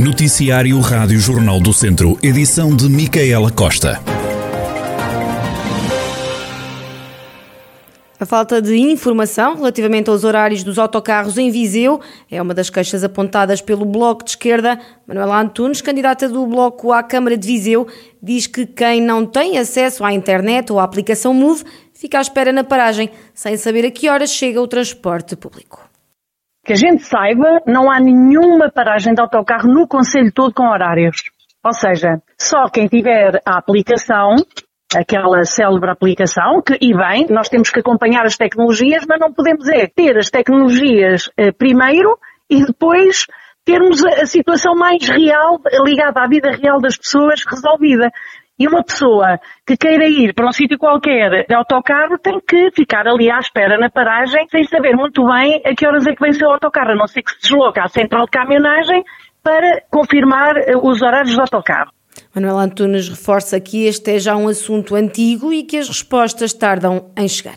Noticiário Rádio Jornal do Centro, edição de Micaela Costa. A falta de informação relativamente aos horários dos autocarros em Viseu é uma das queixas apontadas pelo Bloco de Esquerda. Manuela Antunes, candidata do Bloco à Câmara de Viseu, diz que quem não tem acesso à internet ou à aplicação Move fica à espera na paragem, sem saber a que horas chega o transporte público. Que a gente saiba, não há nenhuma paragem de autocarro no Conselho todo com horários. Ou seja, só quem tiver a aplicação aquela célebre aplicação, que, e bem, nós temos que acompanhar as tecnologias, mas não podemos é ter as tecnologias eh, primeiro e depois termos a, a, situação mais real, ligada à vida real das pessoas, resolvida. E uma pessoa que queira ir para um sítio qualquer de autocarro tem que ficar ali à espera na paragem sem saber muito bem a que horas é que vem o seu autocarro, a não ser que se desloca à central de caminhonagem para confirmar eh, os horários do autocarro. Manuel Antunes reforça que este é já um assunto antigo e que as respostas tardam em chegar.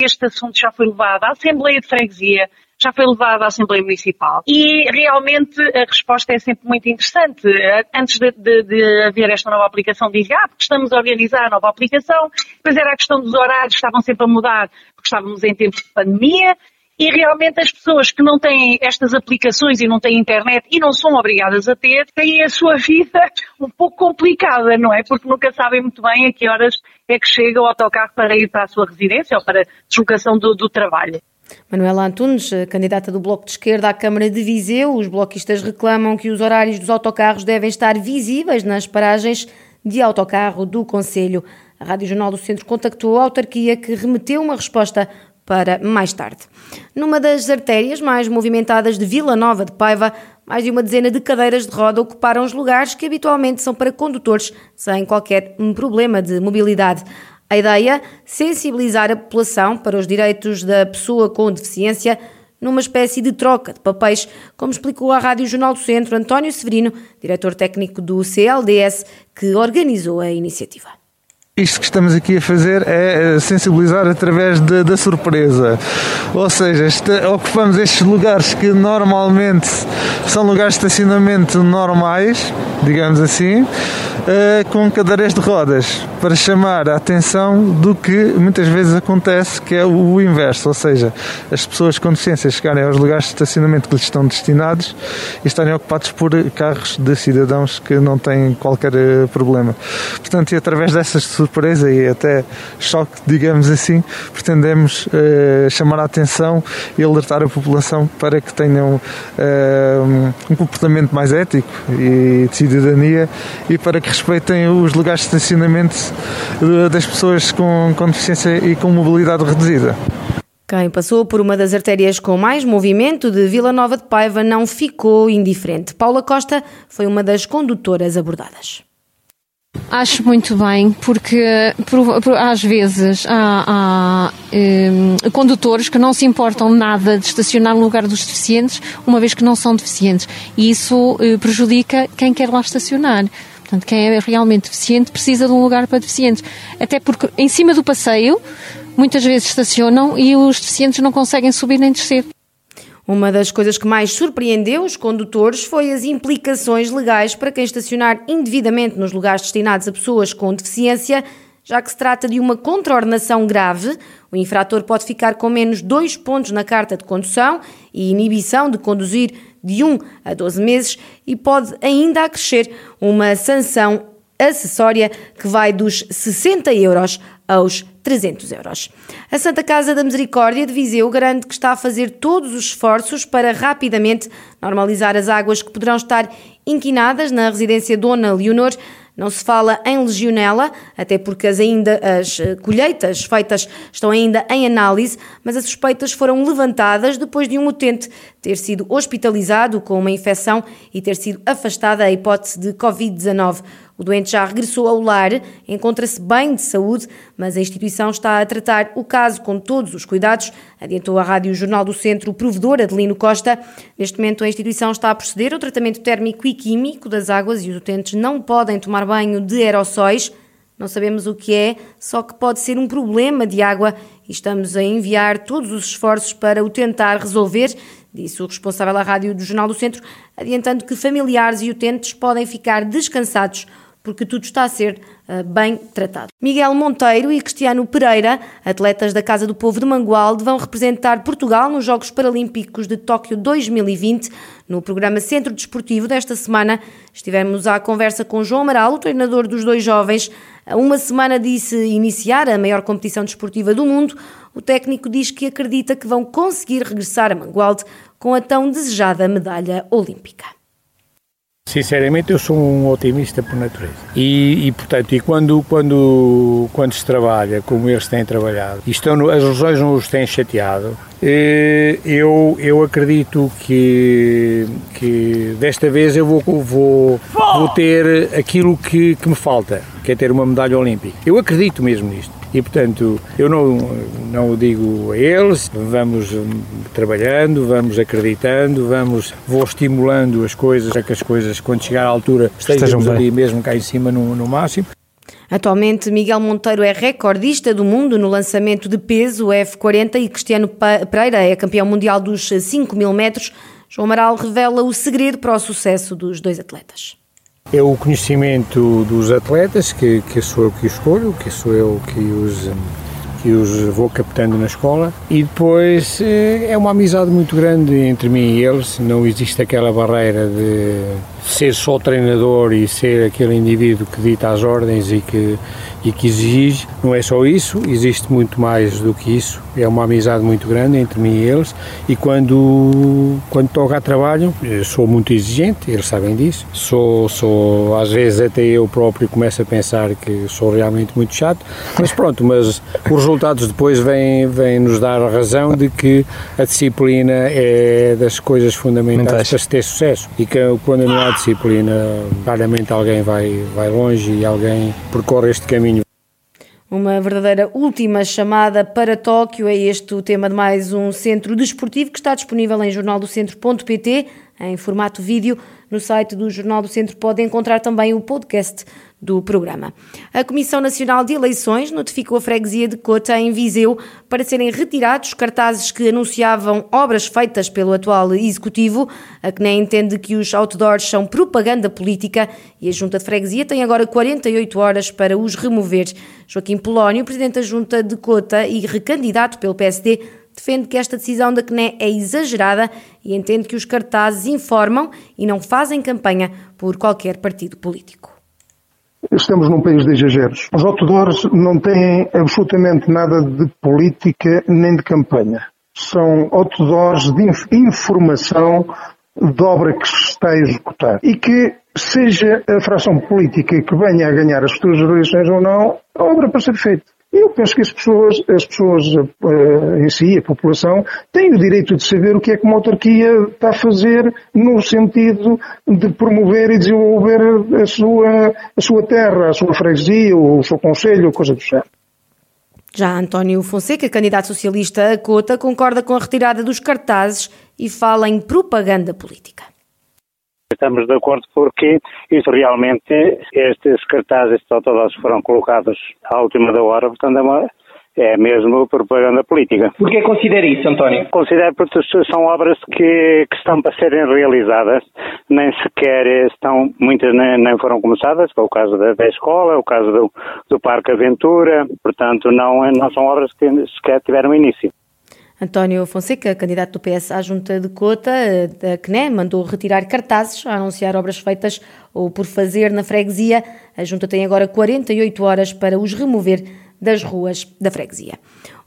Este assunto já foi levado à Assembleia de Freguesia, já foi levado à Assembleia Municipal e realmente a resposta é sempre muito interessante. Antes de, de, de haver esta nova aplicação, dizia, ah, porque estamos a organizar a nova aplicação, depois era a questão dos horários, estavam sempre a mudar, porque estávamos em tempos de pandemia, e realmente as pessoas que não têm estas aplicações e não têm internet e não são obrigadas a ter, têm a sua vida um pouco complicada, não é? Porque nunca sabem muito bem a que horas é que chega o autocarro para ir para a sua residência ou para a deslocação do, do trabalho. Manuela Antunes, candidata do Bloco de Esquerda à Câmara de Viseu, os bloquistas reclamam que os horários dos autocarros devem estar visíveis nas paragens de autocarro do Conselho. A Rádio Jornal do Centro contactou a autarquia que remeteu uma resposta para mais tarde. Numa das artérias mais movimentadas de Vila Nova de Paiva, mais de uma dezena de cadeiras de roda ocuparam os lugares que habitualmente são para condutores sem qualquer problema de mobilidade. A ideia? Sensibilizar a população para os direitos da pessoa com deficiência numa espécie de troca de papéis, como explicou à Rádio Jornal do Centro António Severino, diretor técnico do CLDS, que organizou a iniciativa. Isto que estamos aqui a fazer é eh, sensibilizar através de, da surpresa. Ou seja, ocupamos estes lugares que normalmente são lugares de estacionamento normais, digamos assim, uh, com cadeiras de rodas, para chamar a atenção do que muitas vezes acontece, que é o inverso, ou seja, as pessoas com deficiência chegarem aos lugares de estacionamento que lhes estão destinados e estarem ocupados por carros de cidadãos que não têm qualquer eh, problema. Portanto, e através dessas surpresa e até choque, digamos assim, pretendemos uh, chamar a atenção e alertar a população para que tenham uh, um comportamento mais ético e de cidadania e para que respeitem os lugares de estacionamento uh, das pessoas com, com deficiência e com mobilidade reduzida. Quem passou por uma das artérias com mais movimento de Vila Nova de Paiva não ficou indiferente. Paula Costa foi uma das condutoras abordadas. Acho muito bem, porque por, por, às vezes há, há um, condutores que não se importam nada de estacionar no lugar dos deficientes, uma vez que não são deficientes. E isso uh, prejudica quem quer lá estacionar. Portanto, quem é realmente deficiente precisa de um lugar para deficientes. Até porque em cima do passeio, muitas vezes estacionam e os deficientes não conseguem subir nem descer. Uma das coisas que mais surpreendeu os condutores foi as implicações legais para quem estacionar indevidamente nos lugares destinados a pessoas com deficiência, já que se trata de uma contraordenação grave. O infrator pode ficar com menos dois pontos na carta de condução e inibição de conduzir de 1 a 12 meses e pode ainda acrescer uma sanção acessória que vai dos 60 euros aos 300 euros. A Santa Casa da Misericórdia de Viseu garante que está a fazer todos os esforços para rapidamente normalizar as águas que poderão estar inquinadas na residência Dona Leonor. Não se fala em legionela, até porque as, ainda, as eh, colheitas feitas estão ainda em análise, mas as suspeitas foram levantadas depois de um utente ter sido hospitalizado com uma infecção e ter sido afastada a hipótese de Covid-19. O doente já regressou ao lar, encontra-se bem de saúde, mas a instituição está a tratar o caso com todos os cuidados, adiantou a Rádio Jornal do Centro provedor Adelino Costa. Neste momento, a instituição está a proceder ao tratamento térmico e químico das águas e os utentes não podem tomar banho de aerossóis. Não sabemos o que é, só que pode ser um problema de água e estamos a enviar todos os esforços para o tentar resolver, disse o responsável à rádio do Jornal do Centro, adiantando que familiares e utentes podem ficar descansados porque tudo está a ser uh, bem tratado. Miguel Monteiro e Cristiano Pereira, atletas da Casa do Povo de Mangualde, vão representar Portugal nos Jogos Paralímpicos de Tóquio 2020. No programa Centro Desportivo desta semana, estivemos à conversa com João Amaral, o treinador dos dois jovens. Uma semana disse iniciar a maior competição desportiva do mundo. O técnico diz que acredita que vão conseguir regressar a Mangualde com a tão desejada medalha olímpica. Sinceramente, eu sou um otimista por natureza. E, e, portanto, e quando, quando, quando se trabalha como eles têm trabalhado, e estão, as lesões não os têm chateado, eh, eu, eu acredito que, que desta vez eu vou, vou, vou ter aquilo que, que me falta, que é ter uma medalha olímpica. Eu acredito mesmo nisto. E, portanto, eu não, não o digo a eles, vamos trabalhando, vamos acreditando, vamos, vou estimulando as coisas, para que as coisas, quando chegar à altura, estejamos ali mesmo cá em cima no, no máximo. Atualmente, Miguel Monteiro é recordista do mundo no lançamento de peso F40 e Cristiano Pereira é campeão mundial dos 5 mil metros. João Amaral revela o segredo para o sucesso dos dois atletas. É o conhecimento dos atletas, que, que sou eu que escolho, que sou eu que os, que os vou captando na escola, e depois eh, é uma amizade muito grande entre mim e eles, não existe aquela barreira de ser só treinador e ser aquele indivíduo que dita as ordens e que, e que exige, não é só isso, existe muito mais do que isso. É uma amizade muito grande entre mim e eles e quando, quando toca a trabalho, sou muito exigente, eles sabem disso. Sou, sou, às vezes até eu próprio começo a pensar que sou realmente muito chato, mas pronto, mas os resultados depois vêm, vêm nos dar a razão de que a disciplina é das coisas fundamentais para se ter sucesso e que quando não há disciplina, raramente alguém vai, vai longe e alguém percorre este caminho. Uma verdadeira última chamada para Tóquio é este o tema de mais um centro desportivo que está disponível em jornaldocentro.pt em formato vídeo. No site do Jornal do Centro pode encontrar também o podcast do programa. A Comissão Nacional de Eleições notificou a freguesia de Cota, em Viseu, para serem retirados cartazes que anunciavam obras feitas pelo atual Executivo. A CNE entende que os outdoors são propaganda política e a Junta de Freguesia tem agora 48 horas para os remover. Joaquim Polónio, Presidente da Junta de Cota e recandidato pelo PSD, defende que esta decisão da CNE é exagerada e entende que os cartazes informam e não fazem campanha por qualquer partido político. Estamos num país de exageros. Os outdoors não têm absolutamente nada de política nem de campanha. São outdoors de informação de obra que se está a executar. E que, seja a fração política que venha a ganhar as futuras eleições ou não, a obra para ser feita. Eu penso que as pessoas, as pessoas uh, em si, a população, têm o direito de saber o que é que uma autarquia está a fazer no sentido de promover e desenvolver a sua, a sua terra, a sua freguesia, o seu conselho, coisa do género. Já António Fonseca, candidato socialista a Cota, concorda com a retirada dos cartazes e fala em propaganda política. Estamos de acordo porque isso realmente, estes cartazes, estes autodoses foram colocados à última da hora, portanto é, uma, é mesmo propaganda política. Por que considera isso, António? Considero porque são obras que, que estão para serem realizadas, nem sequer estão, muitas nem, nem foram começadas, é o caso da, da escola, é o caso do, do Parque Aventura, portanto não, não são obras que sequer tiveram início. António Fonseca, candidato do PS à Junta de Cota, da CNE, mandou retirar cartazes a anunciar obras feitas ou por fazer na freguesia. A Junta tem agora 48 horas para os remover das ruas da freguesia.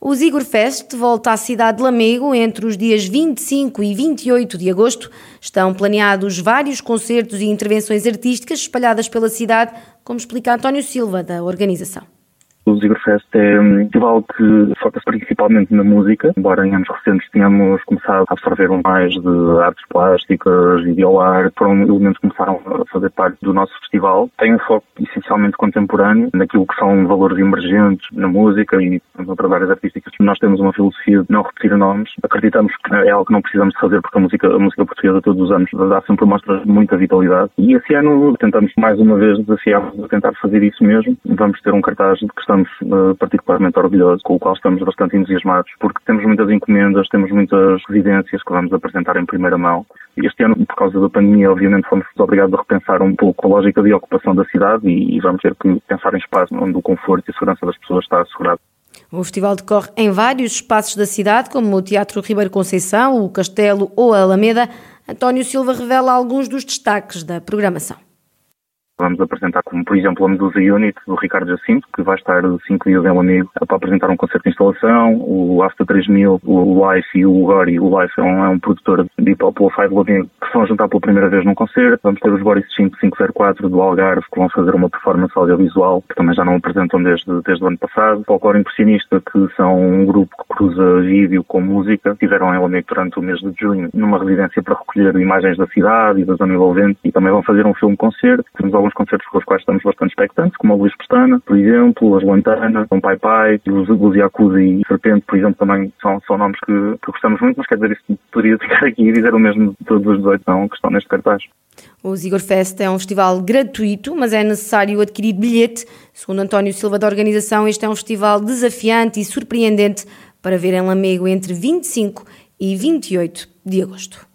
O Zigor Fest volta à cidade de Lamego entre os dias 25 e 28 de agosto. Estão planeados vários concertos e intervenções artísticas espalhadas pela cidade, como explica António Silva, da organização. O Zigerfest é um festival que foca-se principalmente na música, embora em anos recentes tenhamos começado a absorver mais de artes plásticas, videoarte, foram elementos que começaram a fazer parte do nosso festival. Tem um foco essencialmente contemporâneo, naquilo que são valores emergentes na música e outras áreas artísticas. Nós temos uma filosofia de não repetir nomes. Acreditamos que é algo que não precisamos fazer porque a música, a música portuguesa todos os anos dá sempre mostras muita vitalidade. E esse ano tentamos mais uma vez desafiar a tentar fazer isso mesmo. Vamos ter um cartaz de questão estamos uh, particularmente orgulhosos, com o qual estamos bastante entusiasmados, porque temos muitas encomendas, temos muitas residências que vamos apresentar em primeira mão. Este ano, por causa da pandemia, obviamente fomos obrigados a repensar um pouco a lógica de ocupação da cidade e, e vamos ter que pensar em espaço onde o conforto e a segurança das pessoas está assegurado. O festival decorre em vários espaços da cidade, como o Teatro Ribeiro Conceição, o Castelo ou a Alameda. António Silva revela alguns dos destaques da programação. Vamos apresentar como, por exemplo, a Medusa Unit do Ricardo Jacinto, que vai estar cinco dias em Amigo para apresentar um concerto de instalação. O After 3000, o Life e o Gori. O Life é um, é um produtor de hip hop lo de Amigo que se vão juntar pela primeira vez num concerto. Vamos ter os Boris 5504 do Algarve, que vão fazer uma performance audiovisual, que também já não apresentam desde, desde o ano passado. Folclore Impressionista, que são um grupo que cruza vídeo com música. Estiveram em Amigo durante o mês de junho, numa residência para recolher imagens da cidade e da zona envolvente. E também vão fazer um filme-concerto. Temos alguns alguns concertos com os quais estamos bastante expectantes, como a Luís Pestana, por exemplo, as Lantana, o Pai Pai, os, os Yakuza e Serpente, por exemplo, também são, são nomes que, que gostamos muito, mas quer dizer, isso poderia ficar aqui e dizer o mesmo de todos os 18 não, que estão neste cartaz. O Zigor Fest é um festival gratuito, mas é necessário adquirir bilhete. Segundo António Silva da organização, este é um festival desafiante e surpreendente para ver em Lamego entre 25 e 28 de agosto.